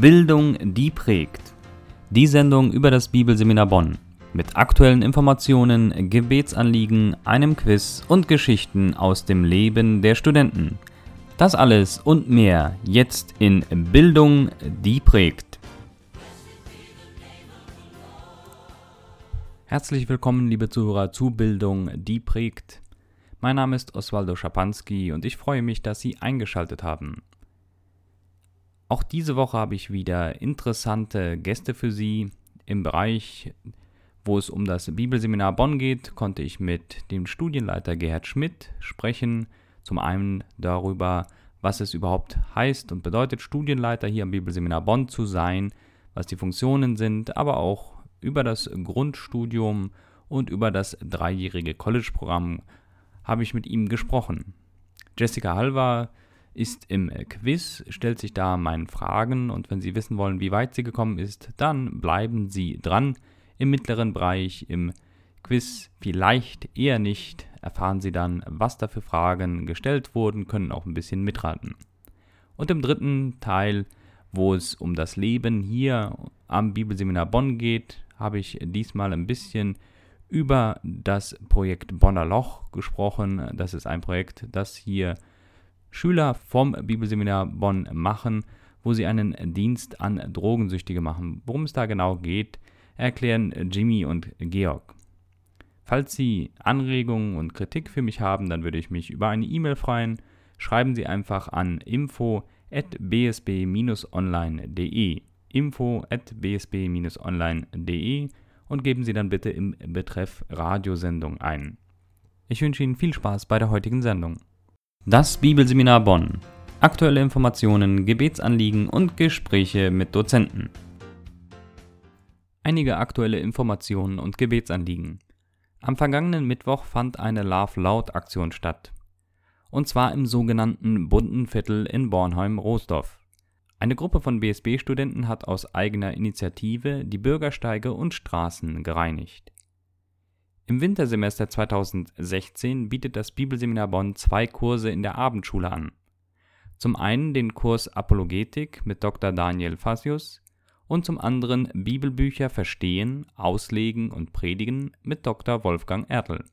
Bildung, die prägt. Die Sendung über das Bibelseminar Bonn. Mit aktuellen Informationen, Gebetsanliegen, einem Quiz und Geschichten aus dem Leben der Studenten. Das alles und mehr jetzt in Bildung, die prägt. Herzlich willkommen, liebe Zuhörer, zu Bildung, die prägt. Mein Name ist Oswaldo Schapanski und ich freue mich, dass Sie eingeschaltet haben. Auch diese Woche habe ich wieder interessante Gäste für Sie. Im Bereich, wo es um das Bibelseminar Bonn geht, konnte ich mit dem Studienleiter Gerhard Schmidt sprechen. Zum einen darüber, was es überhaupt heißt und bedeutet, Studienleiter hier am Bibelseminar Bonn zu sein, was die Funktionen sind, aber auch über das Grundstudium und über das dreijährige College-Programm habe ich mit ihm gesprochen. Jessica Halver ist im Quiz, stellt sich da meinen Fragen und wenn Sie wissen wollen, wie weit sie gekommen ist, dann bleiben Sie dran. Im mittleren Bereich, im Quiz vielleicht eher nicht, erfahren Sie dann, was da für Fragen gestellt wurden, können auch ein bisschen mitraten. Und im dritten Teil, wo es um das Leben hier am Bibelseminar Bonn geht, habe ich diesmal ein bisschen über das Projekt Bonner Loch gesprochen. Das ist ein Projekt, das hier Schüler vom Bibelseminar Bonn machen, wo sie einen Dienst an Drogensüchtige machen. Worum es da genau geht, erklären Jimmy und Georg. Falls Sie Anregungen und Kritik für mich haben, dann würde ich mich über eine E-Mail freuen. Schreiben Sie einfach an info@bsb-online.de info@bsb-online.de und geben Sie dann bitte im Betreff Radiosendung ein. Ich wünsche Ihnen viel Spaß bei der heutigen Sendung. Das Bibelseminar Bonn. Aktuelle Informationen, Gebetsanliegen und Gespräche mit Dozenten. Einige aktuelle Informationen und Gebetsanliegen. Am vergangenen Mittwoch fand eine Love Loud Aktion statt. Und zwar im sogenannten bunten Viertel in Bornheim-Roosdorf. Eine Gruppe von BSB-Studenten hat aus eigener Initiative die Bürgersteige und Straßen gereinigt. Im Wintersemester 2016 bietet das Bibelseminar Bonn zwei Kurse in der Abendschule an. Zum einen den Kurs Apologetik mit Dr. Daniel Fasius und zum anderen Bibelbücher verstehen, auslegen und predigen mit Dr. Wolfgang Ertl.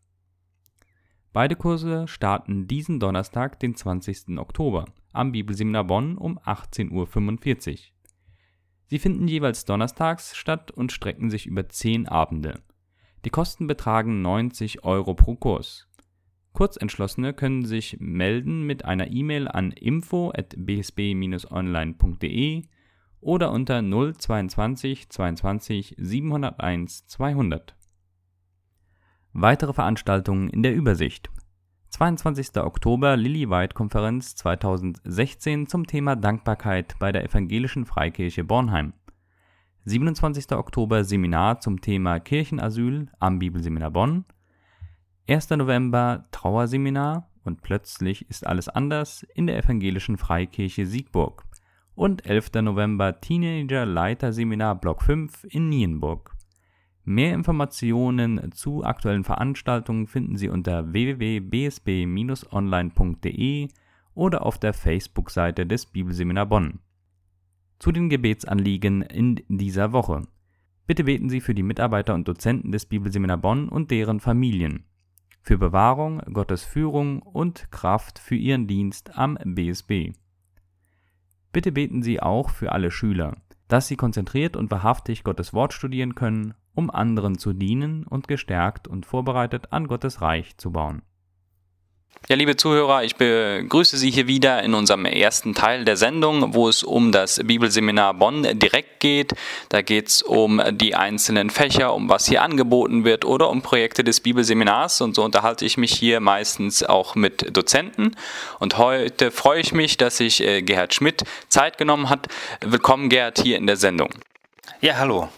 Beide Kurse starten diesen Donnerstag, den 20. Oktober, am Bibelseminar Bonn um 18.45 Uhr. Sie finden jeweils donnerstags statt und strecken sich über zehn Abende. Die Kosten betragen 90 Euro pro Kurs. Kurzentschlossene können sich melden mit einer E-Mail an info@bsb-online.de oder unter 022 22 701 200. Weitere Veranstaltungen in der Übersicht. 22. Oktober Lilly White Konferenz 2016 zum Thema Dankbarkeit bei der Evangelischen Freikirche Bornheim. 27. Oktober Seminar zum Thema Kirchenasyl am Bibelseminar Bonn. 1. November Trauerseminar und plötzlich ist alles anders in der Evangelischen Freikirche Siegburg. Und 11. November Teenager Leiterseminar Block 5 in Nienburg. Mehr Informationen zu aktuellen Veranstaltungen finden Sie unter www.bsb-online.de oder auf der Facebook-Seite des Bibelseminar Bonn zu den Gebetsanliegen in dieser Woche. Bitte beten Sie für die Mitarbeiter und Dozenten des Bibelseminar Bonn und deren Familien, für Bewahrung, Gottes Führung und Kraft für Ihren Dienst am BSB. Bitte beten Sie auch für alle Schüler, dass sie konzentriert und wahrhaftig Gottes Wort studieren können, um anderen zu dienen und gestärkt und vorbereitet an Gottes Reich zu bauen. Ja, liebe Zuhörer, ich begrüße Sie hier wieder in unserem ersten Teil der Sendung, wo es um das Bibelseminar Bonn direkt geht. Da geht es um die einzelnen Fächer, um was hier angeboten wird oder um Projekte des Bibelseminars. Und so unterhalte ich mich hier meistens auch mit Dozenten. Und heute freue ich mich, dass sich äh, Gerhard Schmidt Zeit genommen hat. Willkommen, Gerhard, hier in der Sendung. Ja, hallo.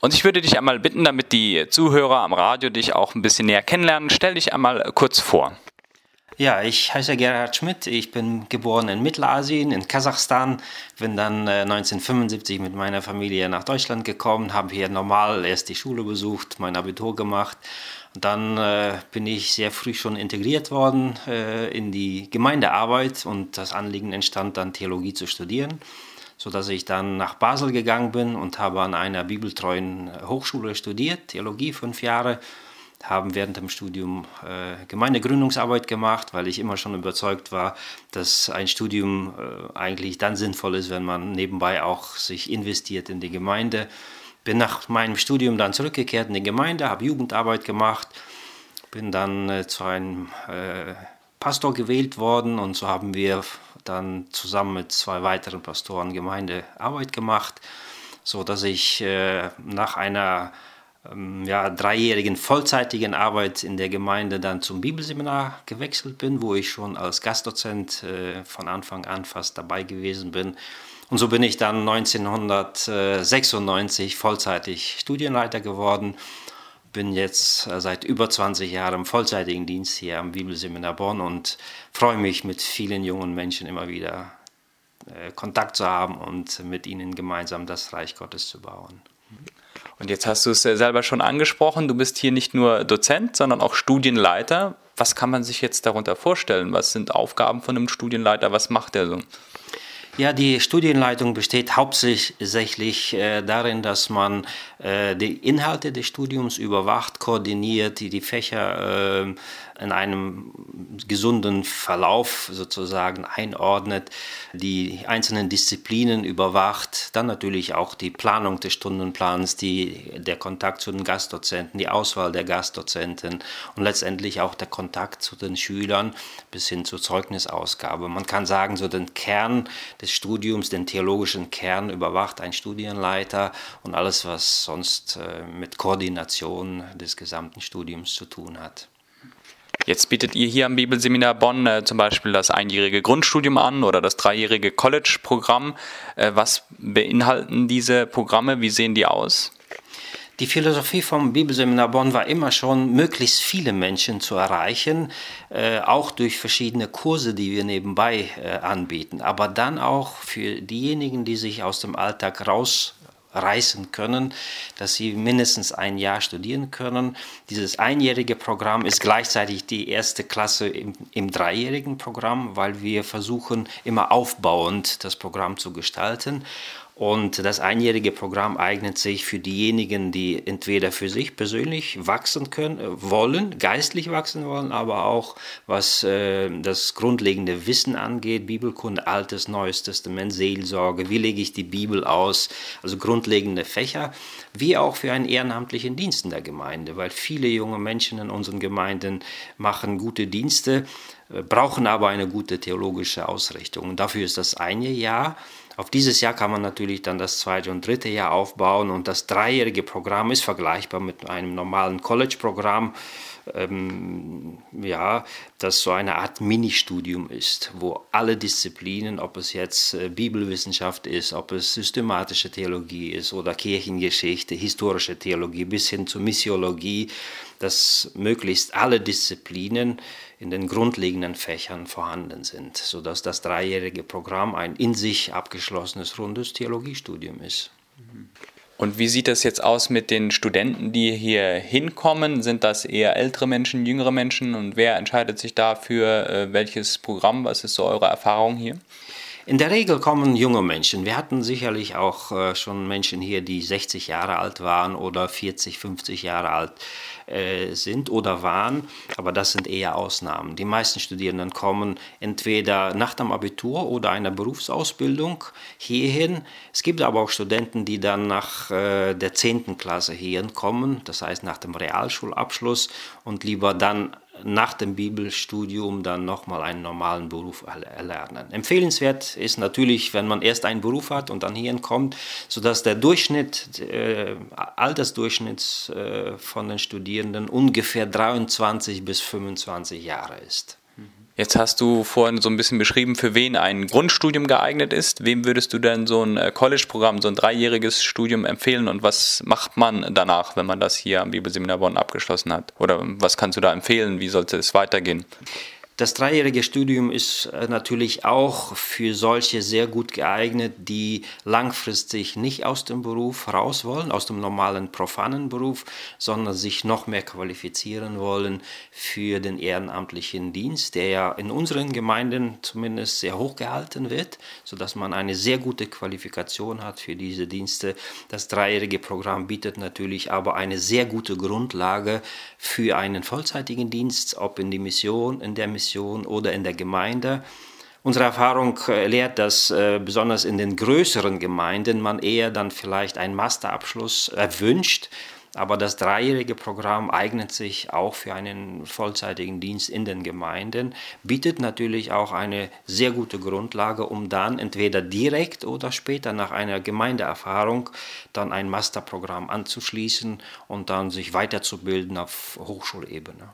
Und ich würde dich einmal bitten, damit die Zuhörer am Radio dich auch ein bisschen näher kennenlernen, stell dich einmal kurz vor. Ja, ich heiße Gerhard Schmidt. Ich bin geboren in Mittelasien, in Kasachstan. Bin dann äh, 1975 mit meiner Familie nach Deutschland gekommen, habe hier normal erst die Schule besucht, mein Abitur gemacht. Und dann äh, bin ich sehr früh schon integriert worden äh, in die Gemeindearbeit und das Anliegen entstand dann Theologie zu studieren. sodass ich dann nach Basel gegangen bin und habe an einer bibeltreuen Hochschule studiert, Theologie fünf Jahre haben während dem Studium äh, Gemeindegründungsarbeit gemacht, weil ich immer schon überzeugt war, dass ein Studium äh, eigentlich dann sinnvoll ist, wenn man nebenbei auch sich investiert in die Gemeinde. Bin nach meinem Studium dann zurückgekehrt in die Gemeinde, habe Jugendarbeit gemacht, bin dann äh, zu einem äh, Pastor gewählt worden und so haben wir dann zusammen mit zwei weiteren Pastoren Gemeindearbeit gemacht, so dass ich äh, nach einer ja, dreijährigen vollzeitigen Arbeit in der Gemeinde dann zum Bibelseminar gewechselt bin, wo ich schon als Gastdozent äh, von Anfang an fast dabei gewesen bin. Und so bin ich dann 1996 vollzeitig Studienleiter geworden. Bin jetzt äh, seit über 20 Jahren im vollzeitigen Dienst hier am Bibelseminar Bonn und freue mich mit vielen jungen Menschen immer wieder äh, Kontakt zu haben und mit ihnen gemeinsam das Reich Gottes zu bauen. Und jetzt hast du es selber schon angesprochen, du bist hier nicht nur Dozent, sondern auch Studienleiter. Was kann man sich jetzt darunter vorstellen? Was sind Aufgaben von einem Studienleiter? Was macht er so? Ja, die Studienleitung besteht hauptsächlich äh, darin, dass man äh, die Inhalte des Studiums überwacht, koordiniert, die, die Fächer äh, in einem gesunden Verlauf sozusagen einordnet, die einzelnen Disziplinen überwacht, dann natürlich auch die Planung des Stundenplans, die, der Kontakt zu den Gastdozenten, die Auswahl der Gastdozenten und letztendlich auch der Kontakt zu den Schülern bis hin zur Zeugnisausgabe. Man kann sagen, so den Kern des Studiums, den theologischen Kern überwacht ein Studienleiter und alles, was sonst äh, mit Koordination des gesamten Studiums zu tun hat. Jetzt bietet ihr hier am Bibelseminar Bonn äh, zum Beispiel das einjährige Grundstudium an oder das dreijährige College-Programm. Äh, was beinhalten diese Programme? Wie sehen die aus? Die Philosophie vom Bibelseminar Bonn war immer schon, möglichst viele Menschen zu erreichen, äh, auch durch verschiedene Kurse, die wir nebenbei äh, anbieten. Aber dann auch für diejenigen, die sich aus dem Alltag raus reisen können, dass sie mindestens ein Jahr studieren können. Dieses einjährige Programm ist gleichzeitig die erste Klasse im, im dreijährigen Programm, weil wir versuchen, immer aufbauend das Programm zu gestalten. Und das einjährige Programm eignet sich für diejenigen, die entweder für sich persönlich wachsen können, äh, wollen, geistlich wachsen wollen, aber auch was äh, das grundlegende Wissen angeht, Bibelkunde, Altes, Neues Testament, Seelsorge, wie lege ich die Bibel aus, also grundlegende Fächer, wie auch für einen ehrenamtlichen Dienst in der Gemeinde, weil viele junge Menschen in unseren Gemeinden machen gute Dienste, äh, brauchen aber eine gute theologische Ausrichtung. Und dafür ist das eine Jahr auf dieses Jahr kann man natürlich dann das zweite und dritte Jahr aufbauen und das dreijährige Programm ist vergleichbar mit einem normalen College-Programm. Ähm, ja, das so eine Art Ministudium ist, wo alle Disziplinen, ob es jetzt äh, Bibelwissenschaft ist, ob es systematische Theologie ist oder Kirchengeschichte, historische Theologie bis hin zur Missiologie, dass möglichst alle Disziplinen in den grundlegenden Fächern vorhanden sind, sodass das dreijährige Programm ein in sich abgeschlossenes rundes Theologiestudium ist. Und wie sieht das jetzt aus mit den Studenten, die hier hinkommen? Sind das eher ältere Menschen, jüngere Menschen? Und wer entscheidet sich dafür, äh, welches Programm? Was ist so eure Erfahrung hier? In der Regel kommen junge Menschen. Wir hatten sicherlich auch äh, schon Menschen hier, die 60 Jahre alt waren oder 40, 50 Jahre alt äh, sind oder waren, aber das sind eher Ausnahmen. Die meisten Studierenden kommen entweder nach dem Abitur oder einer Berufsausbildung hierhin. Es gibt aber auch Studenten, die dann nach äh, der 10. Klasse hierhin kommen, das heißt nach dem Realschulabschluss und lieber dann nach dem Bibelstudium dann nochmal einen normalen Beruf erlernen. Empfehlenswert ist natürlich, wenn man erst einen Beruf hat und dann hierhin kommt, sodass der Durchschnitt, äh, Altersdurchschnitt äh, von den Studierenden ungefähr 23 bis 25 Jahre ist. Jetzt hast du vorhin so ein bisschen beschrieben, für wen ein Grundstudium geeignet ist. Wem würdest du denn so ein äh, College-Programm, so ein dreijähriges Studium empfehlen und was macht man danach, wenn man das hier am Bibelseminar Bonn abgeschlossen hat? Oder was kannst du da empfehlen? Wie sollte es weitergehen? Das dreijährige Studium ist äh, natürlich auch für solche sehr gut geeignet, die langfristig nicht aus dem Beruf raus wollen, aus dem normalen profanen Beruf, sondern sich noch mehr qualifizieren wollen für den ehrenamtlichen Dienst, der ja in unseren Gemeinden zumindest sehr hoch gehalten wird, sodass man eine sehr gute Qualifikation hat für diese Dienste. Das dreijährige Programm bietet natürlich aber eine sehr gute Grundlage für einen vollzeitigen Dienst, ob in die Mission, in der Mission oder in der Gemeinde. Unsere Erfahrung äh, lehrt, dass äh, besonders in den größeren Gemeinden man eher dann vielleicht einen Masterabschluss erwünscht. Aber das dreijährige Programm eignet sich auch für einen vollzeitigen Dienst in den Gemeinden, bietet natürlich auch eine sehr gute Grundlage, um dann entweder direkt oder später nach einer Gemeindeerfahrung dann ein Masterprogramm anzuschließen und dann sich weiterzubilden auf Hochschulebene.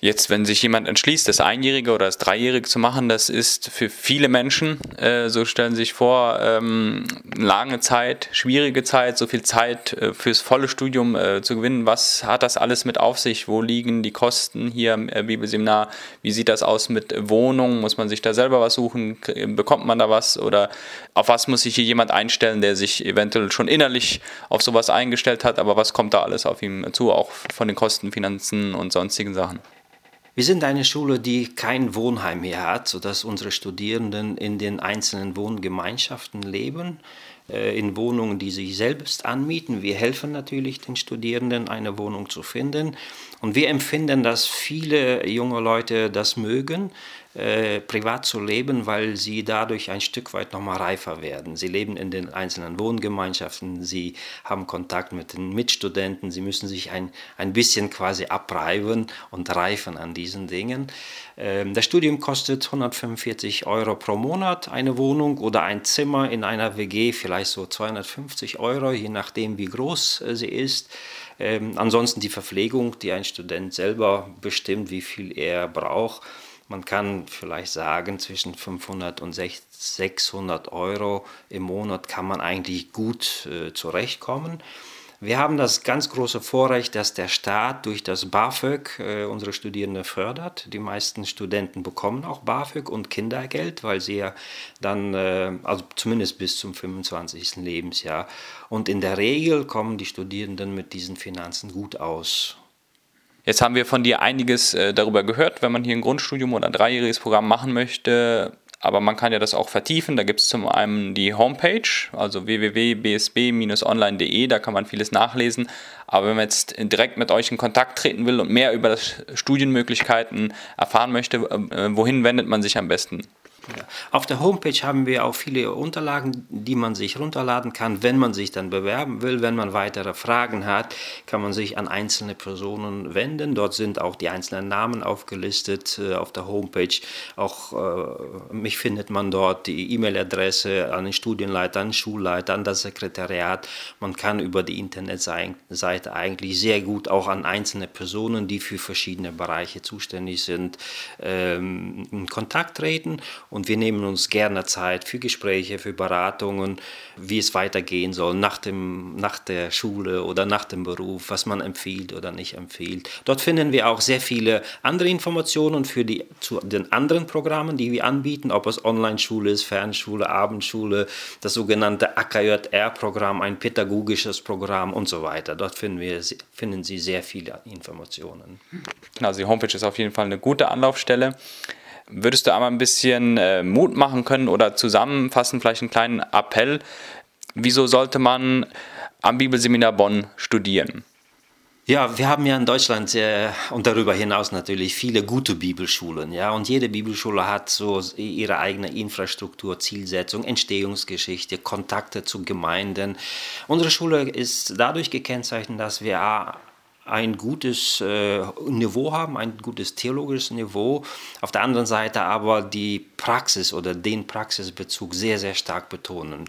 Jetzt, wenn sich jemand entschließt, das Einjährige oder das Dreijährige zu machen, das ist für viele Menschen, äh, so stellen sich vor, ähm, lange Zeit, schwierige Zeit, so viel Zeit äh, fürs volle Studium äh, zu gewinnen. Was hat das alles mit auf sich? Wo liegen die Kosten hier im äh, Bibelseminar? Wie sieht das aus mit Wohnungen? Muss man sich da selber was suchen? Bekommt man da was? Oder auf was muss sich hier jemand einstellen, der sich eventuell schon innerlich auf sowas eingestellt hat? Aber was kommt da alles auf ihm zu, auch von den Kosten, Finanzen und sonstigen Sachen? Wir sind eine Schule, die kein Wohnheim mehr hat, sodass unsere Studierenden in den einzelnen Wohngemeinschaften leben, äh, in Wohnungen, die sich selbst anmieten. Wir helfen natürlich den Studierenden, eine Wohnung zu finden. Und wir empfinden, dass viele junge Leute das mögen, äh, privat zu leben, weil sie dadurch ein Stück weit nochmal reifer werden. Sie leben in den einzelnen Wohngemeinschaften, sie haben Kontakt mit den Mitstudenten, sie müssen sich ein, ein bisschen quasi abreiben und reifen an diesen Dingen. Ähm, das Studium kostet 145 Euro pro Monat eine Wohnung oder ein Zimmer in einer WG, vielleicht so 250 Euro, je nachdem wie groß äh, sie ist. Ähm, ansonsten die Verpflegung, die ein Student selber bestimmt, wie viel er braucht. Man kann vielleicht sagen, zwischen 500 und 600 Euro im Monat kann man eigentlich gut äh, zurechtkommen. Wir haben das ganz große Vorrecht, dass der Staat durch das BAföG äh, unsere Studierenden fördert. Die meisten Studenten bekommen auch BAföG und Kindergeld, weil sie ja dann, äh, also zumindest bis zum 25. Lebensjahr. Und in der Regel kommen die Studierenden mit diesen Finanzen gut aus. Jetzt haben wir von dir einiges äh, darüber gehört, wenn man hier ein Grundstudium oder ein dreijähriges Programm machen möchte. Aber man kann ja das auch vertiefen. Da gibt es zum einen die Homepage, also www.bsb-online.de, da kann man vieles nachlesen. Aber wenn man jetzt direkt mit euch in Kontakt treten will und mehr über Studienmöglichkeiten erfahren möchte, äh, wohin wendet man sich am besten? Ja. Auf der Homepage haben wir auch viele Unterlagen, die man sich runterladen kann, wenn man sich dann bewerben will. Wenn man weitere Fragen hat, kann man sich an einzelne Personen wenden. Dort sind auch die einzelnen Namen aufgelistet äh, auf der Homepage. Auch äh, mich findet man dort, die E-Mail-Adresse an den Studienleiter, an den Schulleiter, an das Sekretariat. Man kann über die Internetseite eigentlich sehr gut auch an einzelne Personen, die für verschiedene Bereiche zuständig sind, ähm, in Kontakt treten und wir nehmen uns gerne Zeit für Gespräche, für Beratungen, wie es weitergehen soll nach, dem, nach der Schule oder nach dem Beruf, was man empfiehlt oder nicht empfiehlt. Dort finden wir auch sehr viele andere Informationen für die, zu den anderen Programmen, die wir anbieten, ob es Online-Schule ist, Fernschule, Abendschule, das sogenannte AKJR-Programm, ein pädagogisches Programm und so weiter. Dort finden, wir, finden Sie sehr viele Informationen. Also die Homepage ist auf jeden Fall eine gute Anlaufstelle. Würdest du einmal ein bisschen äh, Mut machen können oder zusammenfassen, vielleicht einen kleinen Appell? Wieso sollte man am Bibelseminar Bonn studieren? Ja, wir haben ja in Deutschland sehr, und darüber hinaus natürlich viele gute Bibelschulen, ja, und jede Bibelschule hat so ihre eigene Infrastruktur, Zielsetzung, Entstehungsgeschichte, Kontakte zu Gemeinden. Unsere Schule ist dadurch gekennzeichnet, dass wir ein gutes äh, Niveau haben, ein gutes theologisches Niveau. Auf der anderen Seite aber die Praxis oder den Praxisbezug sehr, sehr stark betonen.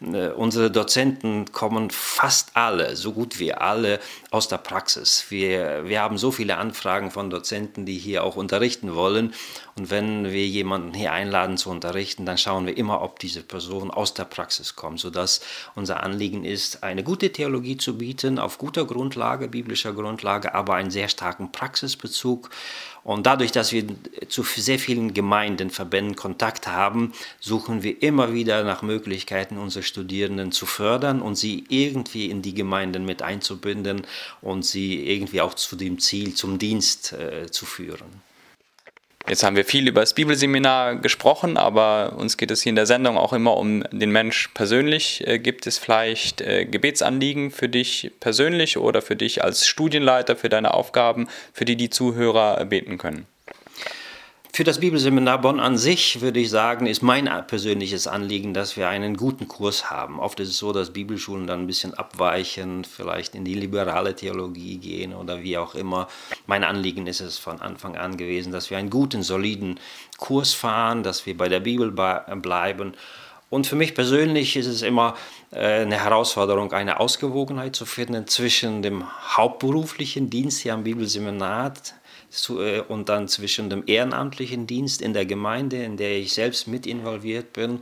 Äh, unsere Dozenten kommen fast alle, so gut wie alle, aus der Praxis. Wir, wir haben so viele Anfragen von Dozenten, die hier auch unterrichten wollen. Und wenn wir jemanden hier einladen zu unterrichten, dann schauen wir immer, ob diese Person aus der Praxis kommt, sodass unser Anliegen ist, eine gute Theologie zu bieten, auf guter Grundlage, biblischer Grundlage, aber einen sehr starken Praxisbezug Und dadurch, dass wir zu sehr vielen Gemeinden, Verbänden Kontakt haben, suchen wir immer wieder nach Möglichkeiten, unsere Studierenden zu fördern und sie irgendwie in die Gemeinden mit einzubinden und sie irgendwie auch zu dem Ziel, zum Dienst äh, zu führen. Jetzt haben wir viel über das Bibelseminar gesprochen, aber uns geht es hier in der Sendung auch immer um den Mensch persönlich. Äh, gibt es vielleicht äh, Gebetsanliegen für dich persönlich oder für dich als Studienleiter, für deine Aufgaben, für die die Zuhörer beten können? Für das Bibelseminar Bonn an sich würde ich sagen, ist mein persönliches Anliegen, dass wir einen guten Kurs haben. Oft ist es so, dass Bibelschulen dann ein bisschen abweichen, vielleicht in die liberale Theologie gehen oder wie auch immer. Mein Anliegen ist es von Anfang an gewesen, dass wir einen guten, soliden Kurs fahren, dass wir bei der Bibel bleiben. Und für mich persönlich ist es immer äh, eine Herausforderung, eine Ausgewogenheit zu finden zwischen dem hauptberuflichen Dienst hier am Bibelseminar, äh, und dann zwischen dem ehrenamtlichen Dienst in der Gemeinde, in der ich selbst mit involviert bin,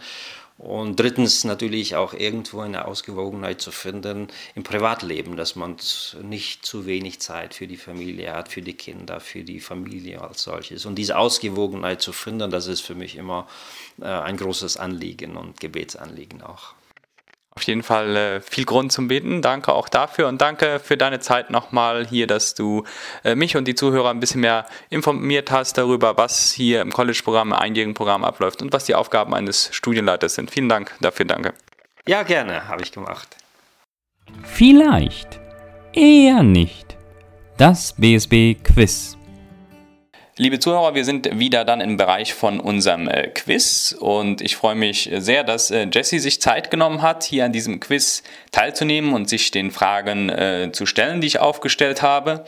und drittens natürlich auch irgendwo eine Ausgewogenheit zu finden im Privatleben, dass man nicht zu wenig Zeit für die Familie hat, für die Kinder, für die Familie als solches. Und diese Ausgewogenheit zu finden, das ist für mich immer äh, ein großes Anliegen und Gebetsanliegen auch. Auf jeden Fall äh, viel Grund zum Beten. Danke auch dafür und danke für deine Zeit nochmal hier, dass du äh, mich und die Zuhörer ein bisschen mehr informiert hast darüber, was hier im College-Programm, im einjährigen Programm abläuft und was die Aufgaben eines Studienleiters sind. Vielen Dank dafür, danke. Ja, gerne, habe ich gemacht. Vielleicht, eher nicht. Das BSB Quiz. Liebe Zuhörer, wir sind wieder dann im Bereich von unserem äh, Quiz und ich freue mich sehr, dass äh, Jesse sich Zeit genommen hat, hier an diesem Quiz teilzunehmen und sich den Fragen äh, zu stellen, die ich aufgestellt habe.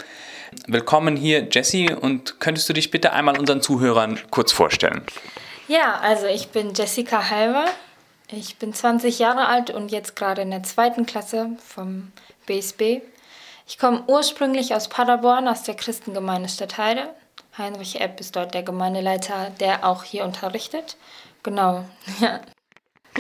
Willkommen hier, Jesse, und könntest du dich bitte einmal unseren Zuhörern kurz vorstellen? Ja, also ich bin Jessica Halver. Ich bin 20 Jahre alt und jetzt gerade in der zweiten Klasse vom BSB. Ich komme ursprünglich aus Paderborn, aus der Christengemeinde Stadtheide. Heinrich Epp ist dort der Gemeindeleiter, der auch hier unterrichtet. Genau, ja.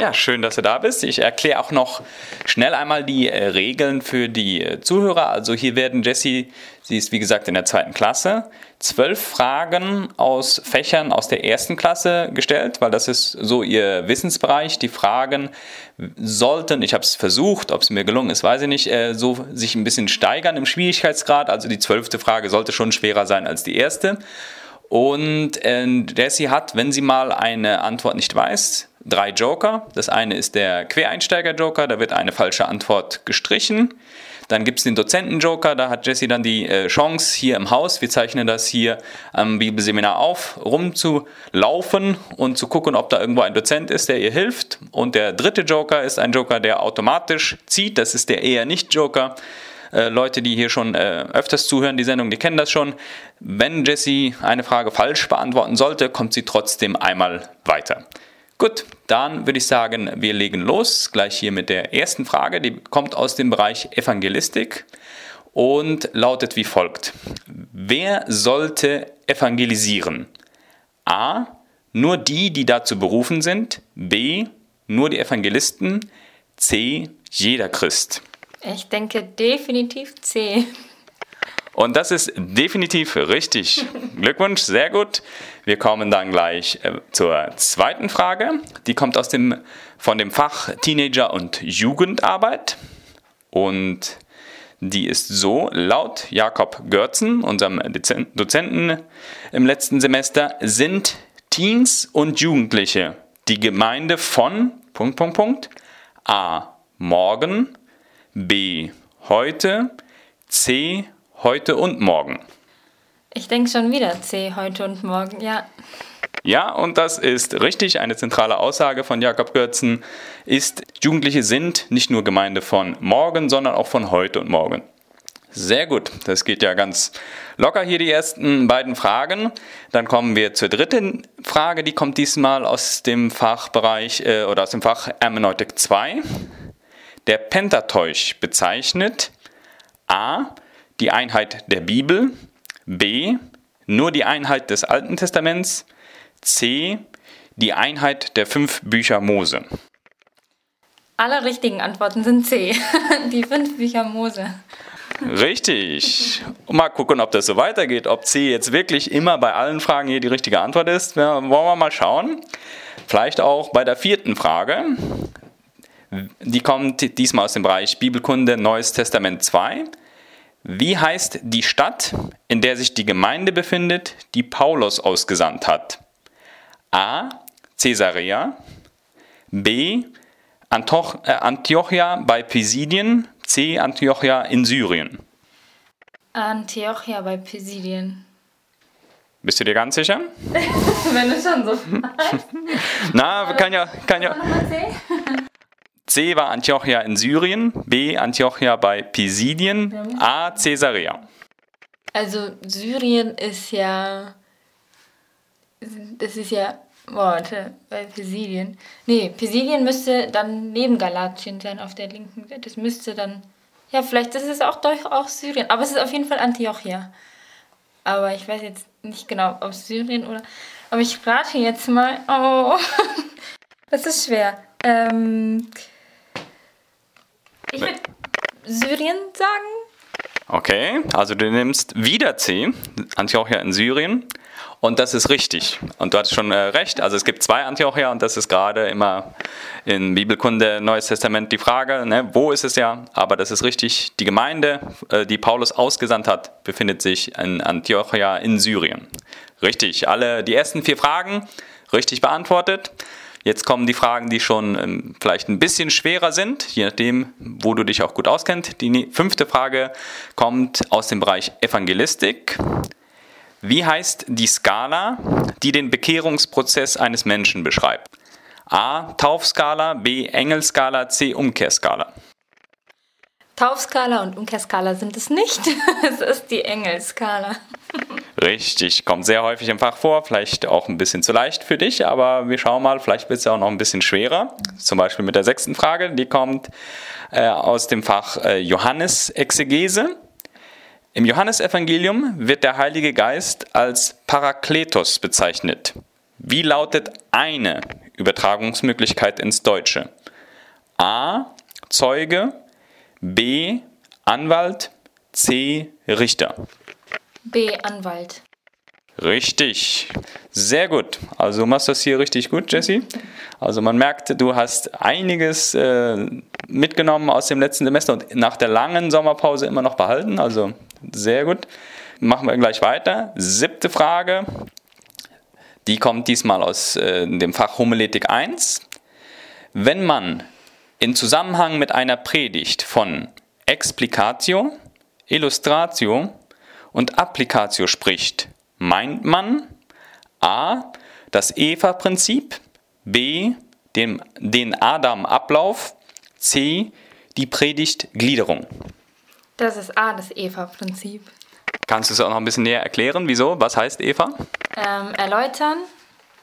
Ja, schön, dass du da bist. Ich erkläre auch noch schnell einmal die äh, Regeln für die äh, Zuhörer. Also hier werden Jessie, sie ist wie gesagt in der zweiten Klasse, zwölf Fragen aus Fächern aus der ersten Klasse gestellt, weil das ist so ihr Wissensbereich. Die Fragen sollten, ich habe es versucht, ob es mir gelungen ist, weiß ich nicht, äh, so sich ein bisschen steigern im Schwierigkeitsgrad. Also die zwölfte Frage sollte schon schwerer sein als die erste. Und äh, Jessie hat, wenn sie mal eine Antwort nicht weiß, drei Joker. Das eine ist der Quereinsteiger-Joker, da wird eine falsche Antwort gestrichen. Dann gibt es den Dozenten-Joker, da hat Jesse dann die äh, Chance, hier im Haus, wir zeichnen das hier am Bibelseminar auf, rumzulaufen und zu gucken, ob da irgendwo ein Dozent ist, der ihr hilft. Und der dritte Joker ist ein Joker, der automatisch zieht, das ist der eher nicht-Joker. Äh, Leute, die hier schon äh, öfters zuhören, die Sendung, die kennen das schon. Wenn Jesse eine Frage falsch beantworten sollte, kommt sie trotzdem einmal weiter. Gut, dann würde ich sagen, wir legen los, gleich hier mit der ersten Frage, die kommt aus dem Bereich Evangelistik und lautet wie folgt. Wer sollte evangelisieren? A. Nur die, die dazu berufen sind. B. Nur die Evangelisten. C. Jeder Christ. Ich denke definitiv C. Und das ist definitiv richtig. Glückwunsch, sehr gut. Wir kommen dann gleich äh, zur zweiten Frage. Die kommt aus dem, von dem Fach Teenager und Jugendarbeit. Und die ist so, laut Jakob Görzen, unserem Dozenten im letzten Semester, sind Teens und Jugendliche die Gemeinde von Punkt, Punkt, Punkt, A. Morgen, B. Heute, C heute und morgen? Ich denke schon wieder C, heute und morgen, ja. Ja, und das ist richtig. Eine zentrale Aussage von Jakob Götzen ist, Jugendliche sind nicht nur Gemeinde von morgen, sondern auch von heute und morgen. Sehr gut, das geht ja ganz locker hier die ersten beiden Fragen. Dann kommen wir zur dritten Frage, die kommt diesmal aus dem Fachbereich äh, oder aus dem Fach Hermeneutik 2. Der Pentateuch bezeichnet A die Einheit der Bibel, b. nur die Einheit des Alten Testaments, c. die Einheit der fünf Bücher Mose. Alle richtigen Antworten sind C. Die fünf Bücher Mose. Richtig. Und mal gucken, ob das so weitergeht. Ob C jetzt wirklich immer bei allen Fragen hier die richtige Antwort ist. Ja, wollen wir mal schauen. Vielleicht auch bei der vierten Frage. Die kommt diesmal aus dem Bereich Bibelkunde Neues Testament 2. Wie heißt die Stadt, in der sich die Gemeinde befindet, die Paulus ausgesandt hat? A. Caesarea. B. Äh, Antiochia bei Pisidien. C. Antiochia in Syrien. Antiochia bei Pisidien. Bist du dir ganz sicher? Wenn du schon so Na, kann ja, kann ja. C war Antiochia in Syrien, B Antiochia bei Pisidien, A Caesarea. Also Syrien ist ja, das ist ja, warte, bei Pisidien. Nee, Pisidien müsste dann neben Galatien sein auf der linken Seite. Das müsste dann, ja vielleicht ist es auch auch Syrien, aber es ist auf jeden Fall Antiochia. Aber ich weiß jetzt nicht genau, ob Syrien oder, aber ich rate jetzt mal, oh, das ist schwer. Ähm, ich würde Syrien sagen. Okay, also du nimmst wieder C, Antiochia in Syrien. Und das ist richtig. Und du hattest schon äh, recht. Also es gibt zwei Antiochia und das ist gerade immer in Bibelkunde, Neues Testament die Frage, ne, wo ist es ja? Aber das ist richtig. Die Gemeinde, äh, die Paulus ausgesandt hat, befindet sich in Antiochia in Syrien. Richtig. Alle die ersten vier Fragen richtig beantwortet. Jetzt kommen die Fragen, die schon ähm, vielleicht ein bisschen schwerer sind, je nachdem, wo du dich auch gut auskennst. Die fünfte Frage kommt aus dem Bereich Evangelistik. Wie heißt die Skala, die den Bekehrungsprozess eines Menschen beschreibt? A. Taufskala, B. Engelskala, C. Umkehrskala. Taufskala und Umkehrskala sind es nicht. es ist die Engelskala. Richtig, kommt sehr häufig im Fach vor, vielleicht auch ein bisschen zu leicht für dich, aber wir schauen mal, vielleicht wird es ja auch noch ein bisschen schwerer. Zum Beispiel mit der sechsten Frage, die kommt äh, aus dem Fach äh, Johannes-Exegese. Im Johannesevangelium wird der Heilige Geist als Parakletos bezeichnet. Wie lautet eine Übertragungsmöglichkeit ins Deutsche? A. Zeuge, B. Anwalt, C. Richter. B. Anwalt. Richtig. Sehr gut. Also du machst das hier richtig gut, Jesse. Also man merkt, du hast einiges äh, mitgenommen aus dem letzten Semester und nach der langen Sommerpause immer noch behalten. Also sehr gut. Machen wir gleich weiter. Siebte Frage. Die kommt diesmal aus äh, dem Fach Homiletik 1. Wenn man in Zusammenhang mit einer Predigt von Explicatio, Illustratio und Applicatio spricht, meint man a. das Eva-Prinzip, b. den, den Adam-Ablauf, c. die Predigtgliederung. Das ist A, das Eva-Prinzip. Kannst du es auch noch ein bisschen näher erklären? Wieso? Was heißt Eva? Ähm, erläutern,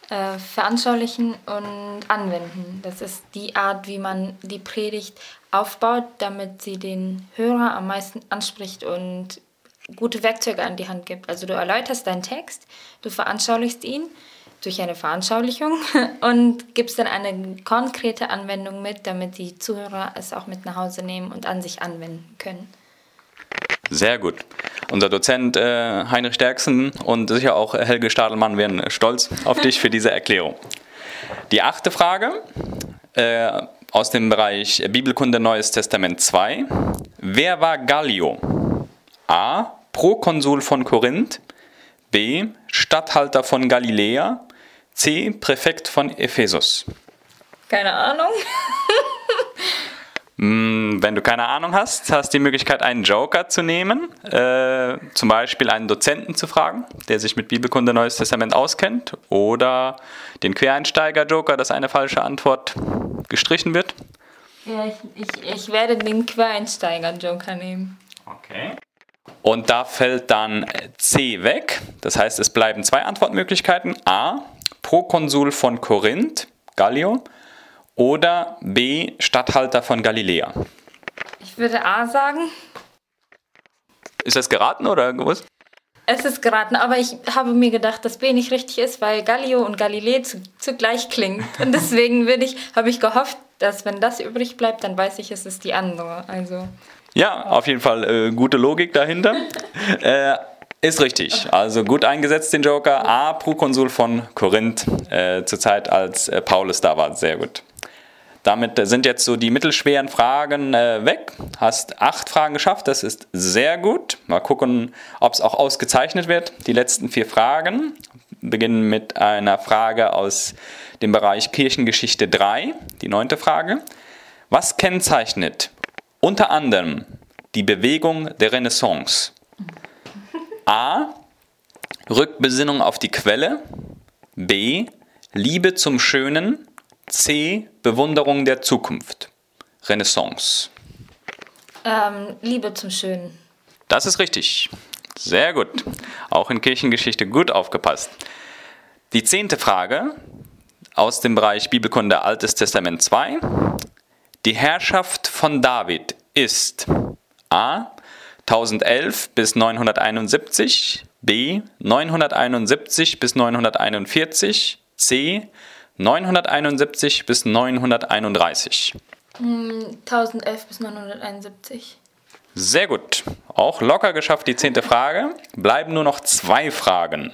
äh, veranschaulichen und anwenden. Das ist die Art, wie man die Predigt aufbaut, damit sie den Hörer am meisten anspricht und gute Werkzeuge an die Hand gibt. Also du erläuterst deinen Text, du veranschaulichst ihn durch eine Veranschaulichung und gibst dann eine konkrete Anwendung mit, damit die Zuhörer es auch mit nach Hause nehmen und an sich anwenden können. Sehr gut. Unser Dozent äh, Heinrich Stärksen und sicher auch Helge Stadelmann wären stolz auf dich für diese Erklärung. Die achte Frage äh, aus dem Bereich Bibelkunde Neues Testament 2. Wer war Gallio? A. Prokonsul von Korinth. B. Statthalter von Galiläa. C. Präfekt von Ephesus. Keine Ahnung. Hm, wenn du keine Ahnung hast, hast du die Möglichkeit, einen Joker zu nehmen, äh, zum Beispiel einen Dozenten zu fragen, der sich mit Bibelkunde Neues Testament auskennt, oder den Quereinsteiger-Joker, dass eine falsche Antwort gestrichen wird. Ja, ich, ich, ich werde den Quereinsteiger-Joker nehmen. Okay. Und da fällt dann C weg. Das heißt, es bleiben zwei Antwortmöglichkeiten. A. Prokonsul von Korinth, Gallio oder B. Statthalter von Galiläa? Ich würde A sagen. Ist das geraten oder gewusst? Es ist geraten, aber ich habe mir gedacht, dass B nicht richtig ist, weil Gallio und Galilei zu, zugleich klingt. Und deswegen würde ich, habe ich gehofft, dass wenn das übrig bleibt, dann weiß ich, es ist die andere. Also Ja, auf jeden Fall äh, gute Logik dahinter. äh, ist richtig. Also gut eingesetzt den Joker. A, Prokonsul von Korinth, äh, zur Zeit als äh, Paulus da war. Sehr gut. Damit sind jetzt so die mittelschweren Fragen äh, weg. Hast acht Fragen geschafft, das ist sehr gut. Mal gucken, ob es auch ausgezeichnet wird. Die letzten vier Fragen beginnen mit einer Frage aus dem Bereich Kirchengeschichte 3, die neunte Frage. Was kennzeichnet unter anderem die Bewegung der Renaissance? A. Rückbesinnung auf die Quelle. B. Liebe zum Schönen. C. Bewunderung der Zukunft. Renaissance. Ähm, Liebe zum Schönen. Das ist richtig. Sehr gut. Auch in Kirchengeschichte gut aufgepasst. Die zehnte Frage aus dem Bereich Bibelkunde Altes Testament 2. Die Herrschaft von David ist A. 1011 bis 971, B. 971 bis 941, C. 971 bis 931. 1011 bis 971. Sehr gut. Auch locker geschafft die zehnte Frage. Bleiben nur noch zwei Fragen.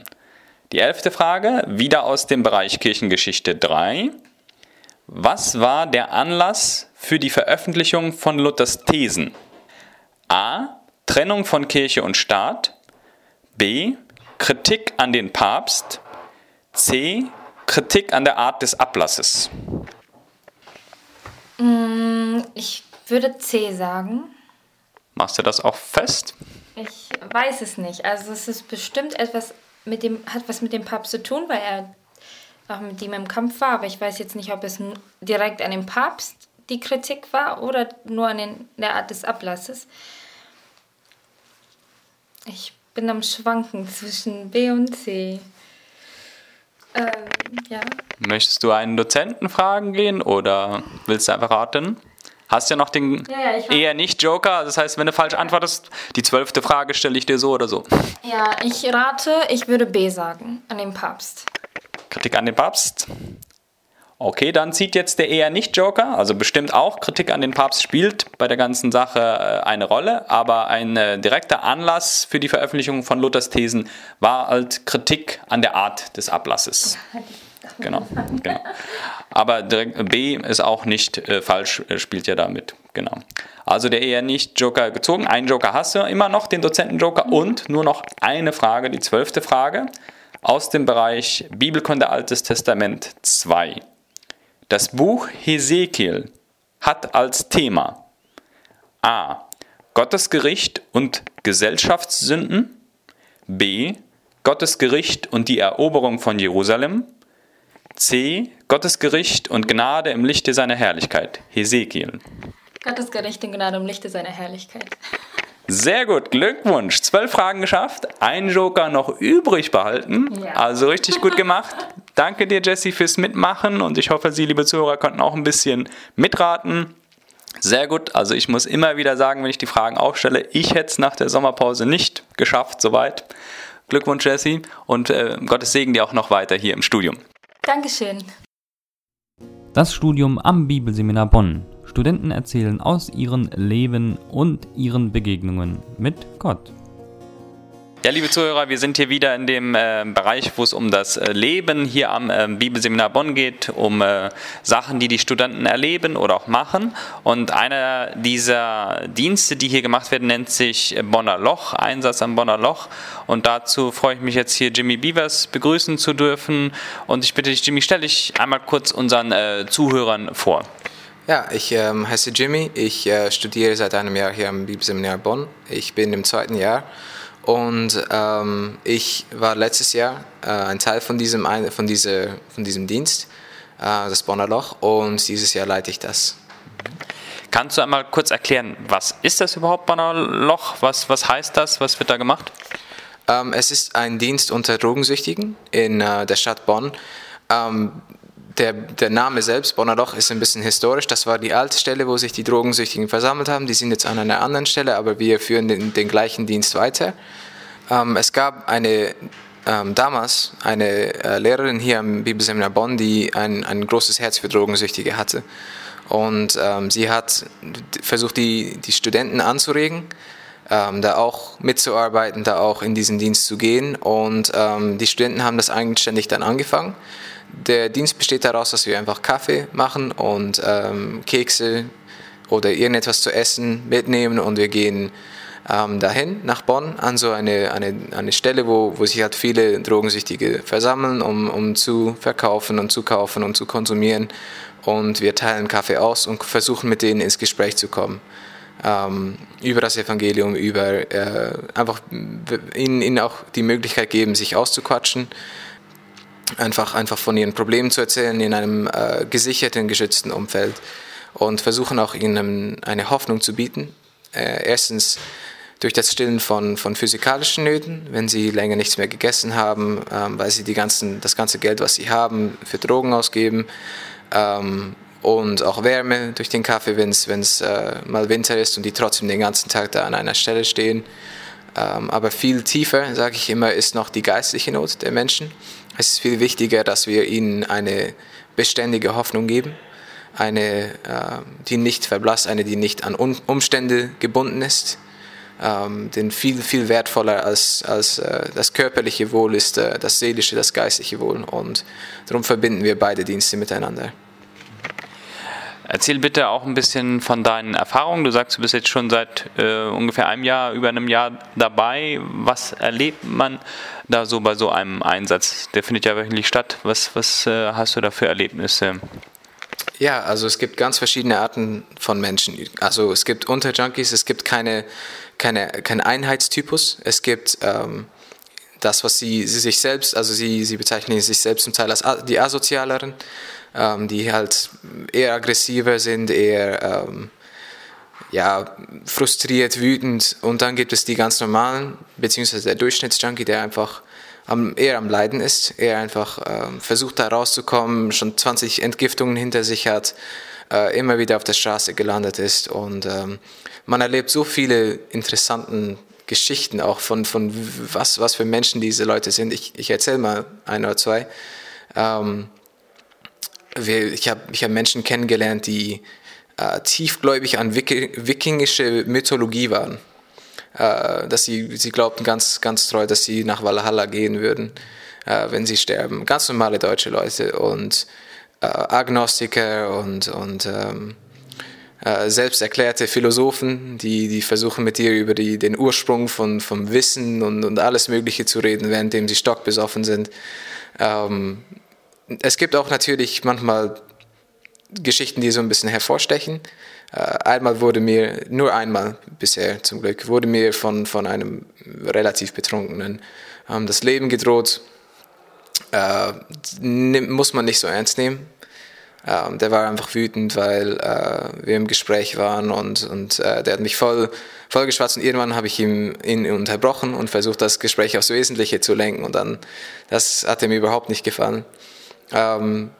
Die elfte Frage, wieder aus dem Bereich Kirchengeschichte 3. Was war der Anlass für die Veröffentlichung von Luthers Thesen? A. Trennung von Kirche und Staat. B. Kritik an den Papst. C. Kritik an der Art des Ablasses. Ich würde C sagen. Machst du das auch fest? Ich weiß es nicht. Also es ist bestimmt etwas mit dem, hat was mit dem Papst zu tun, weil er mit ihm im Kampf war. Aber ich weiß jetzt nicht, ob es direkt an dem Papst die Kritik war oder nur an den, der Art des Ablasses. Ich bin am Schwanken zwischen B und C. Ähm, ja. Möchtest du einen Dozenten fragen gehen oder willst du einfach raten? Hast ja noch den Ja, ja, eher nicht Joker. Das heißt, wenn du falsch antwortest, die zwölfte Frage stelle ich dir so oder so. Ja, ich rate, ich würde B sagen, an den Papst. Kritik an den Papst. Okay, dann zieht jetzt der eher nicht Joker. Also bestimmt auch Kritik an den Papst spielt bei der ganzen Sache äh, eine Rolle. Aber ein äh, direkter Anlass für die Veröffentlichung von Luthers Thesen war halt Kritik an der Art des Ablasses. Genau, genau. Aber B ist auch nicht äh, falsch, äh, spielt ja damit. Genau. Also der eher nicht Joker gezogen. Einen Joker hast du immer noch, den Dozenten-Joker. Und nur noch eine Frage, die zwölfte Frage aus dem Bereich Bibelkunde Altes Testament 2. Das Buch Hesekiel hat als Thema A. Gottes Gericht und Gesellschaftssünden. B. Gottes Gericht und die Eroberung von Jerusalem. C. Gottes Gericht und Gnade im Lichte seiner Herrlichkeit. Hesekiel. Gottes Gericht und Gnade im Lichte seiner Herrlichkeit. Sehr gut, Glückwunsch. Zwölf Fragen geschafft, einen Joker noch übrig behalten. Ja. Also richtig gut gemacht. Danke dir, Jesse, fürs Mitmachen und ich hoffe, Sie, liebe Zuhörer, konnten auch ein bisschen mitraten. Sehr gut, also ich muss immer wieder sagen, wenn ich die Fragen aufstelle, ich hätte es nach der Sommerpause nicht geschafft, soweit. Glückwunsch, Jesse, und äh, Gottes Segen dir auch noch weiter hier im Studium. Dankeschön. Das Studium am Bibelseminar Bonn. Studenten erzählen aus ihrem Leben und ihren Begegnungen mit Gott. Ja, liebe Zuhörer, wir sind hier wieder in dem äh, Bereich, wo es um das äh, Leben hier am äh, Bibelseminar Bonn geht, um äh, Sachen, die die Studenten erleben oder auch machen. Und einer dieser Dienste, die hier gemacht werden, nennt sich Bonner Loch, Einsatz am Bonner Loch. Und dazu freue ich mich jetzt hier Jimmy Beavers begrüßen zu dürfen. Und ich bitte dich, Jimmy, stell dich einmal kurz unseren äh, Zuhörern vor. Ja, ich ähm, heiße Jimmy. Ich äh, studiere seit einem Jahr hier am Bibelseminar Bonn. Ich bin im zweiten Jahr und ähm, ich war letztes Jahr äh, ein Teil von diesem, von dieser, von diesem Dienst, äh, das Bonner Loch, und dieses Jahr leite ich das. Kannst du einmal kurz erklären, was ist das überhaupt, Bonner Loch? Was, was heißt das? Was wird da gemacht? Ähm, es ist ein Dienst unter Drogensüchtigen in äh, der Stadt Bonn. Ähm, der, der Name selbst, Bonner Loch, ist ein bisschen historisch. Das war die alte Stelle, wo sich die Drogensüchtigen versammelt haben. Die sind jetzt an einer anderen Stelle, aber wir führen den, den gleichen Dienst weiter. Ähm, es gab eine, ähm, damals eine äh, Lehrerin hier am Bibelseminar Bonn, die ein, ein großes Herz für Drogensüchtige hatte. Und ähm, sie hat versucht, die, die Studenten anzuregen, ähm, da auch mitzuarbeiten, da auch in diesen Dienst zu gehen. Und ähm, die Studenten haben das eigenständig dann angefangen. Der Dienst besteht daraus, dass wir einfach Kaffee machen und ähm, Kekse oder irgendetwas zu essen mitnehmen und wir gehen ähm, dahin nach Bonn an so eine, eine, eine Stelle, wo, wo sich halt viele Drogensüchtige versammeln, um, um zu verkaufen und zu kaufen und zu konsumieren. Und wir teilen Kaffee aus und versuchen mit denen ins Gespräch zu kommen. Ähm, über das Evangelium, über äh, einfach ihnen, ihnen auch die Möglichkeit geben, sich auszuquatschen einfach, einfach von ihren Problemen zu erzählen in einem äh, gesicherten, geschützten Umfeld und versuchen auch ihnen eine Hoffnung zu bieten. Äh, erstens durch das Stillen von, von physikalischen Nöten, wenn sie länger nichts mehr gegessen haben, ähm, weil sie die ganzen, das ganze Geld, was sie haben, für Drogen ausgeben. Ähm, und auch Wärme durch den Kaffee, wenn es äh, mal Winter ist und die trotzdem den ganzen Tag da an einer Stelle stehen. Ähm, aber viel tiefer, sage ich immer, ist noch die geistliche Not der Menschen. Es ist viel wichtiger, dass wir ihnen eine beständige Hoffnung geben, eine, äh, die nicht verblasst, eine, die nicht an Umstände gebunden ist. Ähm, denn viel, viel wertvoller als, als äh, das körperliche Wohl ist äh, das seelische, das geistliche Wohl. Und darum verbinden wir beide Dienste miteinander. Erzähl bitte auch ein bisschen von deinen Erfahrungen. Du sagst, du bist jetzt schon seit äh, ungefähr einem Jahr, über einem Jahr dabei. Was erlebt man da so bei so einem Einsatz? Der findet ja wöchentlich statt. Was, was äh, hast du da für Erlebnisse? Ja, also es gibt ganz verschiedene Arten von Menschen. Also es gibt Unterjunkies, es gibt keine, keine, keinen Einheitstypus. Es gibt ähm, das, was sie, sie sich selbst, also sie, sie bezeichnen sich selbst zum Teil als die Asozialeren ähm, die halt eher aggressiver sind, eher ähm, ja, frustriert, wütend. Und dann gibt es die ganz normalen, beziehungsweise der Durchschnittsjunkie, der einfach am, eher am Leiden ist, eher einfach ähm, versucht da rauszukommen, schon 20 Entgiftungen hinter sich hat, äh, immer wieder auf der Straße gelandet ist. Und ähm, man erlebt so viele interessante Geschichten auch von, von was, was für Menschen diese Leute sind. Ich, ich erzähle mal ein oder zwei. Ähm, wir, ich habe ich hab Menschen kennengelernt, die äh, tiefgläubig an Wiki, wikingische Mythologie waren. Äh, dass sie, sie glaubten ganz, ganz treu, dass sie nach Valhalla gehen würden, äh, wenn sie sterben. Ganz normale deutsche Leute und äh, Agnostiker und, und ähm, äh, selbst erklärte Philosophen, die, die versuchen mit dir über die, den Ursprung von, vom Wissen und, und alles Mögliche zu reden, währenddem sie stockbesoffen sind. Ähm, es gibt auch natürlich manchmal Geschichten, die so ein bisschen hervorstechen. Äh, einmal wurde mir, nur einmal bisher zum Glück, wurde mir von, von einem relativ Betrunkenen ähm, das Leben gedroht. Äh, muss man nicht so ernst nehmen. Ähm, der war einfach wütend, weil äh, wir im Gespräch waren und, und der hat mich voll, voll geschwatzt und irgendwann habe ich ihm, ihn unterbrochen und versucht, das Gespräch aufs Wesentliche zu lenken und dann, das hat ihm überhaupt nicht gefallen. Ähm,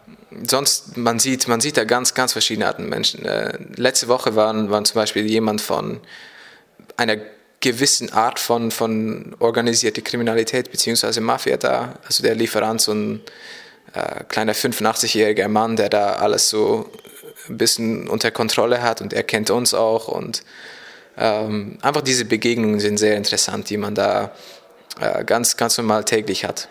sonst, man sieht, man sieht da ganz, ganz verschiedene Arten Menschen. Äh, letzte Woche waren, waren zum Beispiel jemand von einer gewissen Art von, von organisierter Kriminalität bzw. Mafia da. Also der Lieferant, so ein äh, kleiner 85-jähriger Mann, der da alles so ein bisschen unter Kontrolle hat und er kennt uns auch und ähm, einfach diese Begegnungen sind sehr interessant, die man da äh, ganz, ganz normal täglich hat.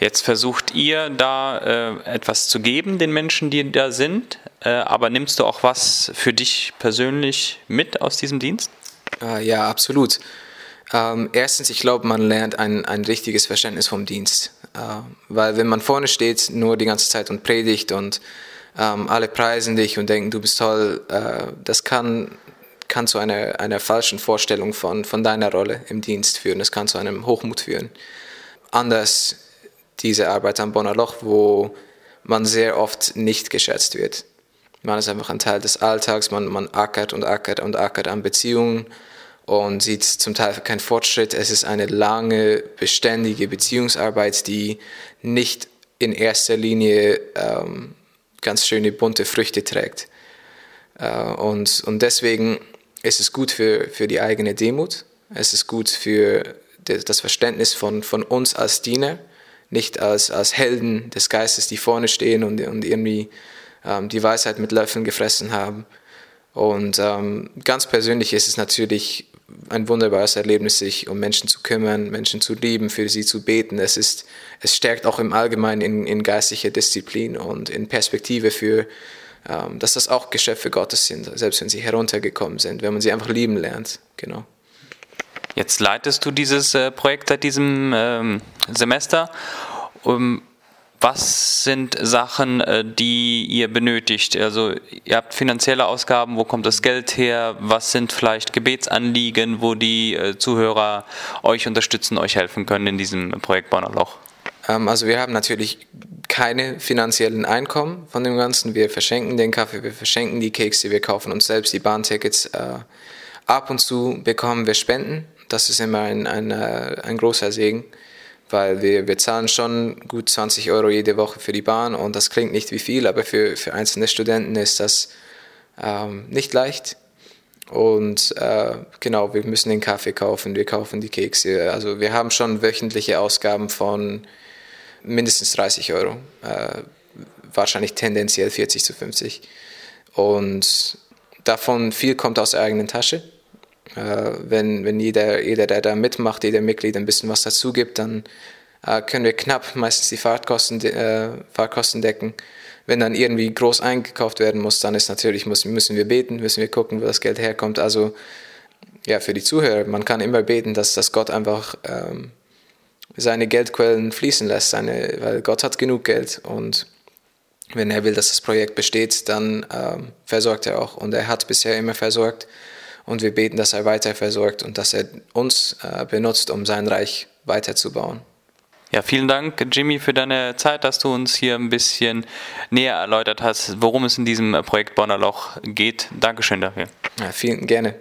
Jetzt versucht ihr da äh, etwas zu geben den Menschen, die da sind, äh, aber nimmst du auch was für dich persönlich mit aus diesem Dienst? Äh, ja, absolut. Ähm, erstens, ich glaube, man lernt ein, ein richtiges Verständnis vom Dienst. Äh, weil wenn man vorne steht, nur die ganze Zeit und predigt und ähm, alle preisen dich und denken, du bist toll, äh, das kann, kann zu einer, einer falschen Vorstellung von, von deiner Rolle im Dienst führen. Das kann zu einem Hochmut führen. Anders diese Arbeit am Bonner Loch, wo man sehr oft nicht geschätzt wird. Man ist einfach ein Teil des Alltags, man, man ackert und ackert und ackert an Beziehungen und sieht zum Teil keinen Fortschritt. Es ist eine lange, beständige Beziehungsarbeit, die nicht in erster Linie ähm, ganz schöne bunte Früchte trägt. Äh, und, und deswegen ist es gut für, für die eigene Demut, es ist gut für das Verständnis von, von uns als Diener nicht als, als Helden des Geistes, die vorne stehen und, und irgendwie ähm, die Weisheit mit Löffeln gefressen haben. Und ähm, ganz persönlich ist es natürlich ein wunderbares Erlebnis, sich um Menschen zu kümmern, Menschen zu lieben, für sie zu beten. Es, ist, es stärkt auch im Allgemeinen in, in geistlicher Disziplin und in Perspektive für, ähm, dass das auch Geschöpfe Gottes sind, selbst wenn sie heruntergekommen sind, wenn man sie einfach lieben lernt. Genau. Jetzt leitest du dieses äh, Projekt seit diesem ähm, Semester. Um, was sind Sachen, äh, die ihr benötigt? Also ihr habt finanzielle Ausgaben, wo kommt das Geld her? Was sind vielleicht Gebetsanliegen, wo die äh, Zuhörer euch unterstützen, euch helfen können in diesem Projekt Bonnerloch? Ähm, also wir haben natürlich keine finanziellen Einkommen von dem Ganzen. Wir verschenken den Kaffee, wir verschenken die Kekse, wir kaufen uns selbst die Bahntickets. Äh, ab und zu bekommen wir Spenden. Das ist immer ein, ein, ein großer Segen weil wir, wir zahlen schon gut 20 Euro jede Woche für die Bahn und das klingt nicht wie viel, aber für, für einzelne Studenten ist das ähm, nicht leicht. Und äh, genau, wir müssen den Kaffee kaufen, wir kaufen die Kekse. Also wir haben schon wöchentliche Ausgaben von mindestens 30 Euro, äh, wahrscheinlich tendenziell 40 zu 50. Und davon viel kommt aus der eigenen Tasche. Äh, wenn wenn jeder, jeder, der da mitmacht, jeder Mitglied ein bisschen was dazu gibt, dann äh, können wir knapp meistens die Fahrtkosten, äh, Fahrtkosten decken. Wenn dann irgendwie groß eingekauft werden muss, dann ist natürlich, muss, müssen wir beten, müssen wir gucken, wo das Geld herkommt. Also ja, für die Zuhörer, man kann immer beten, dass, dass Gott einfach ähm, seine Geldquellen fließen lässt, seine, weil Gott hat genug Geld und wenn er will, dass das Projekt besteht, dann ähm, versorgt er auch und er hat bisher immer versorgt und wir beten, dass er weiter versorgt und dass er uns äh, benutzt, um sein Reich weiterzubauen. Ja, vielen Dank, Jimmy, für deine Zeit, dass du uns hier ein bisschen näher erläutert hast, worum es in diesem Projekt Bonner Loch geht. Dankeschön dafür. Ja, vielen gerne.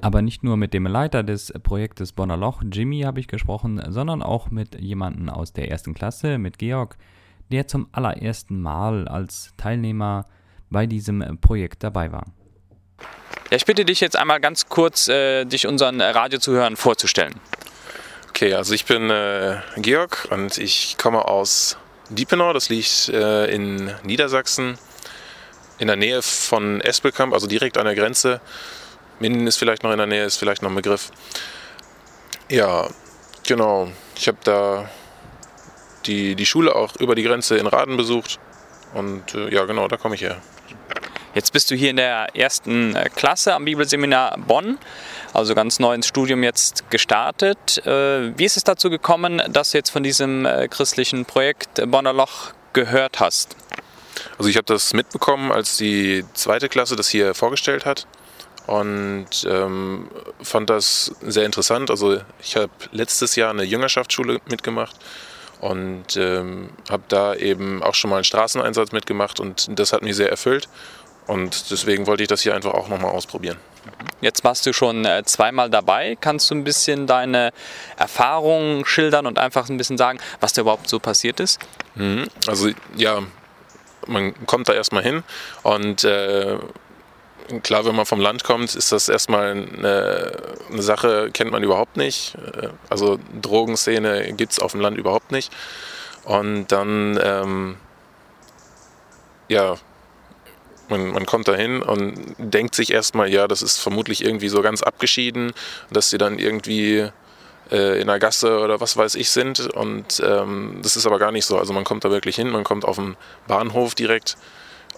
Aber nicht nur mit dem Leiter des Projektes Bonner Loch, Jimmy, habe ich gesprochen, sondern auch mit jemandem aus der ersten Klasse, mit Georg, der zum allerersten Mal als Teilnehmer bei diesem Projekt dabei war. Ja, ich bitte dich jetzt einmal ganz kurz, äh, dich unseren Radiozuhörern vorzustellen. Okay, also ich bin äh, Georg und ich komme aus Diepenau, das liegt äh, in Niedersachsen, in der Nähe von Espelkamp, also direkt an der Grenze. Minden ist vielleicht noch in der Nähe, ist vielleicht noch ein Begriff. Ja, genau. Ich habe da die, die Schule auch über die Grenze in Raden besucht und äh, ja, genau, da komme ich her. Jetzt bist du hier in der ersten äh, Klasse am Bibelseminar Bonn, also ganz neu ins Studium jetzt gestartet. Äh, wie ist es dazu gekommen, dass du jetzt von diesem äh, christlichen Projekt Bonner Loch gehört hast? Also ich habe das mitbekommen, als die zweite Klasse das hier vorgestellt hat und ähm, fand das sehr interessant. Also ich habe letztes Jahr eine Jüngerschaftsschule mitgemacht und ähm, habe da eben auch schon mal einen Straßeneinsatz mitgemacht und das hat mich sehr erfüllt. Und deswegen wollte ich das hier einfach auch nochmal ausprobieren. Jetzt warst du schon äh, zweimal dabei. Kannst du ein bisschen deine Erfahrungen schildern und einfach ein bisschen sagen, was da überhaupt so passiert ist? Mhm. Also ja, man kommt da erstmal hin und äh, klar, wenn man vom Land kommt, ist das erstmal eine, eine Sache, kennt man überhaupt nicht. Äh, also Drogenszene gibt es auf dem Land überhaupt nicht. Und dann ähm, ja, man, man kommt da hin und denkt sich erstmal, ja, das ist vermutlich irgendwie so ganz abgeschieden, dass sie dann irgendwie äh, in der Gasse oder was weiß ich sind. Und ähm, das ist aber gar nicht so. Also man kommt da wirklich hin, man kommt auf den Bahnhof direkt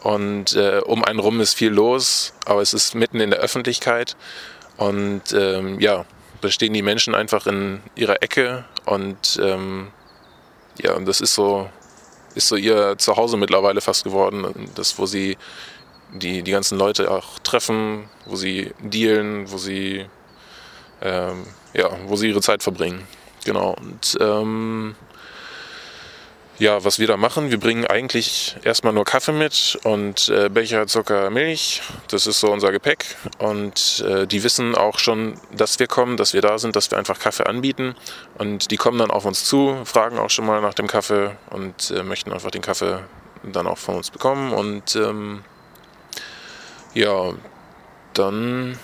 und äh, um einen rum ist viel los, aber es ist mitten in der Öffentlichkeit. Und ähm, ja, da stehen die Menschen einfach in ihrer Ecke und ähm, ja, und das ist so, ist so ihr Zuhause mittlerweile fast geworden. Das, wo sie die, die ganzen Leute auch treffen, wo sie dealen, wo sie, ähm, ja, wo sie ihre Zeit verbringen. Genau. Und ähm, ja, was wir da machen, wir bringen eigentlich erstmal nur Kaffee mit und äh, Becher, Zucker, Milch. Das ist so unser Gepäck. Und äh, die wissen auch schon, dass wir kommen, dass wir da sind, dass wir einfach Kaffee anbieten. Und die kommen dann auf uns zu, fragen auch schon mal nach dem Kaffee und äh, möchten einfach den Kaffee dann auch von uns bekommen. Und ähm, ja, dann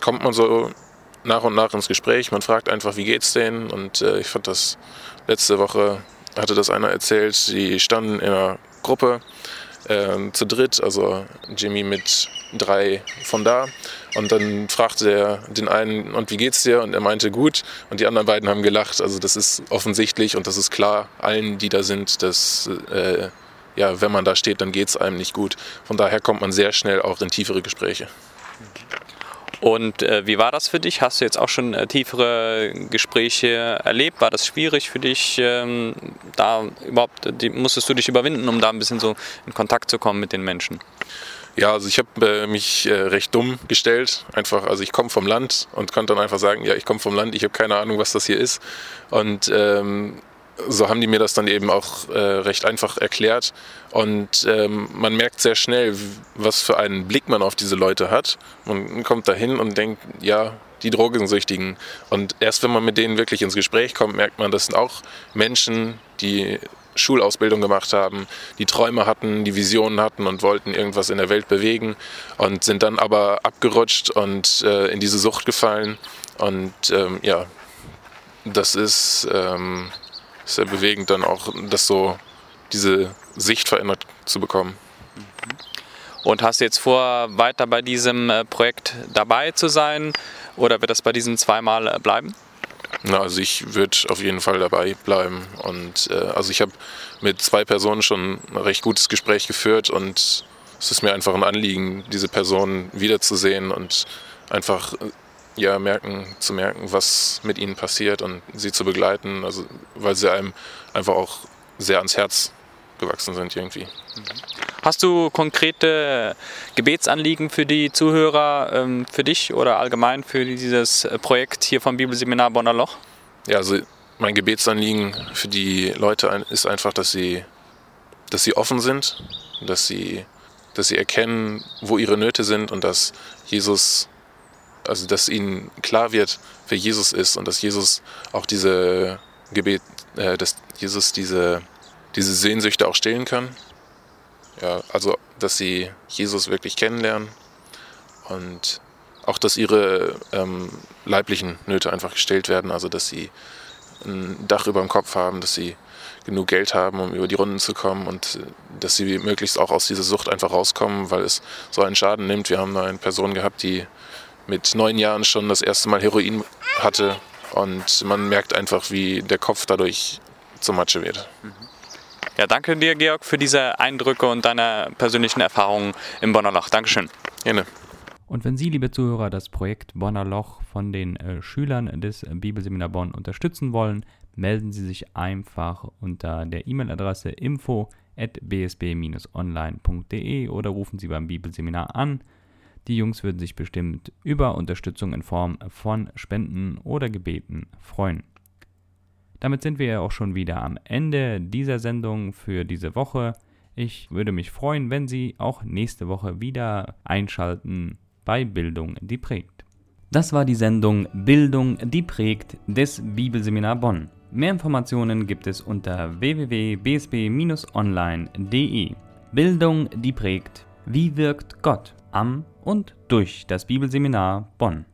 kommt man so nach und nach ins Gespräch. Man fragt einfach, wie geht's denen? Und äh, ich fand das letzte Woche hatte das einer erzählt. Sie standen in einer Gruppe, äh, zu dritt, also Jimmy mit drei von da. Und dann fragte er den einen, und wie geht's dir? Und er meinte, gut. Und die anderen beiden haben gelacht. Also das ist offensichtlich und das ist klar allen, die da sind, dass äh, ja, wenn man da steht, dann geht es einem nicht gut. Von daher kommt man sehr schnell auch in tiefere Gespräche. Und äh, wie war das für dich? Hast du jetzt auch schon äh, tiefere Gespräche erlebt? War das schwierig für dich? Ähm, da überhaupt die, musstest du dich überwinden, um da ein bisschen so in Kontakt zu kommen mit den Menschen? Ja, also ich habe äh, mich äh, recht dumm gestellt. Einfach, also ich komme vom Land und konnte dann einfach sagen, ja, ich komme vom Land, ich habe keine Ahnung, was das hier ist. Und ähm, so haben die mir das dann eben auch äh, recht einfach erklärt. Und ähm, man merkt sehr schnell, was für einen Blick man auf diese Leute hat. Man kommt dahin und denkt, ja, die Drogensüchtigen. Und erst wenn man mit denen wirklich ins Gespräch kommt, merkt man, das sind auch Menschen, die Schulausbildung gemacht haben, die Träume hatten, die Visionen hatten und wollten irgendwas in der Welt bewegen und sind dann aber abgerutscht und äh, in diese Sucht gefallen. Und ähm, ja, das ist ähm, sehr bewegend, dann auch das so, diese Sicht verändert zu bekommen. Und hast du jetzt vor, weiter bei diesem äh, Projekt dabei zu sein oder wird das bei diesen zweimal äh, bleiben? Na, also ich würde auf jeden Fall dabei bleiben. Und äh, also ich habe mit zwei Personen schon ein recht gutes Gespräch geführt und es ist mir einfach ein Anliegen, diese Personen wiederzusehen und einfach ja, merken, zu merken, was mit ihnen passiert und sie zu begleiten, also weil sie einem einfach auch sehr ans Herz gewachsen sind irgendwie. Hast du konkrete Gebetsanliegen für die Zuhörer, ähm, für dich oder allgemein für dieses Projekt hier vom Bibelseminar Bonner Loch? Ja, also mein Gebetsanliegen für die Leute ist einfach, dass sie, dass sie offen sind, dass sie, dass sie erkennen, wo ihre Nöte sind und dass Jesus also dass ihnen klar wird, wer Jesus ist und dass Jesus auch diese Gebet, äh, dass Jesus diese, diese Sehnsüchte auch stillen kann. Ja, also dass sie Jesus wirklich kennenlernen und auch, dass ihre ähm, leiblichen Nöte einfach gestellt werden, also dass sie ein Dach über dem Kopf haben, dass sie genug Geld haben, um über die Runden zu kommen und äh, dass sie möglichst auch aus dieser Sucht einfach rauskommen, weil es so einen Schaden nimmt. Wir haben eine Person gehabt, die mit neun Jahren schon das erste Mal Heroin hatte und man merkt einfach, wie der Kopf dadurch zur Matsche wird. Ja, danke dir, Georg, für diese Eindrücke und deine persönlichen Erfahrungen im Bonner Loch. Dankeschön. Gerne. Und wenn Sie, liebe Zuhörer, das Projekt Bonner Loch von den äh, Schülern des Bibelseminar Bonn unterstützen wollen, melden Sie sich einfach unter der E-Mail-Adresse info at bsb-online.de oder rufen Sie beim Bibelseminar an. Die Jungs würden sich bestimmt über Unterstützung in Form von Spenden oder Gebeten freuen. Damit sind wir ja auch schon wieder am Ende dieser Sendung für diese Woche. Ich würde mich freuen, wenn Sie auch nächste Woche wieder einschalten bei Bildung, die prägt. Das war die Sendung Bildung, die prägt des Bibelseminar Bonn. Mehr Informationen gibt es unter www.bsb-online.de. Bildung, die prägt. Wie wirkt Gott am und durch das Bibelseminar Bonn.